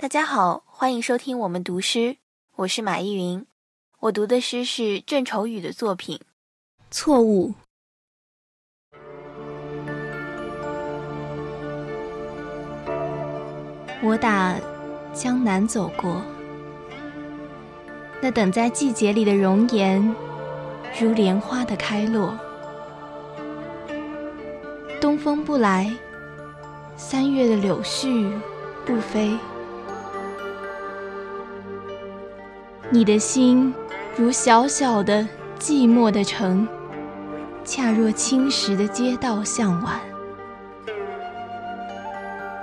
大家好，欢迎收听我们读诗，我是马依云。我读的诗是郑愁予的作品《错误》。我打江南走过，那等在季节里的容颜，如莲花的开落。东风不来，三月的柳絮不飞。你的心如小小的寂寞的城，恰若青石的街道向晚。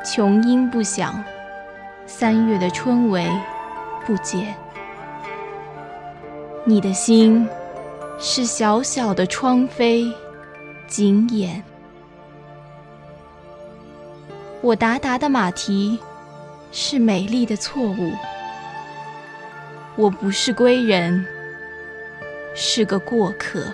琼音不响，三月的春雷不接。你的心是小小的窗扉，紧掩。我达达的马蹄是美丽的错误。我不是归人，是个过客。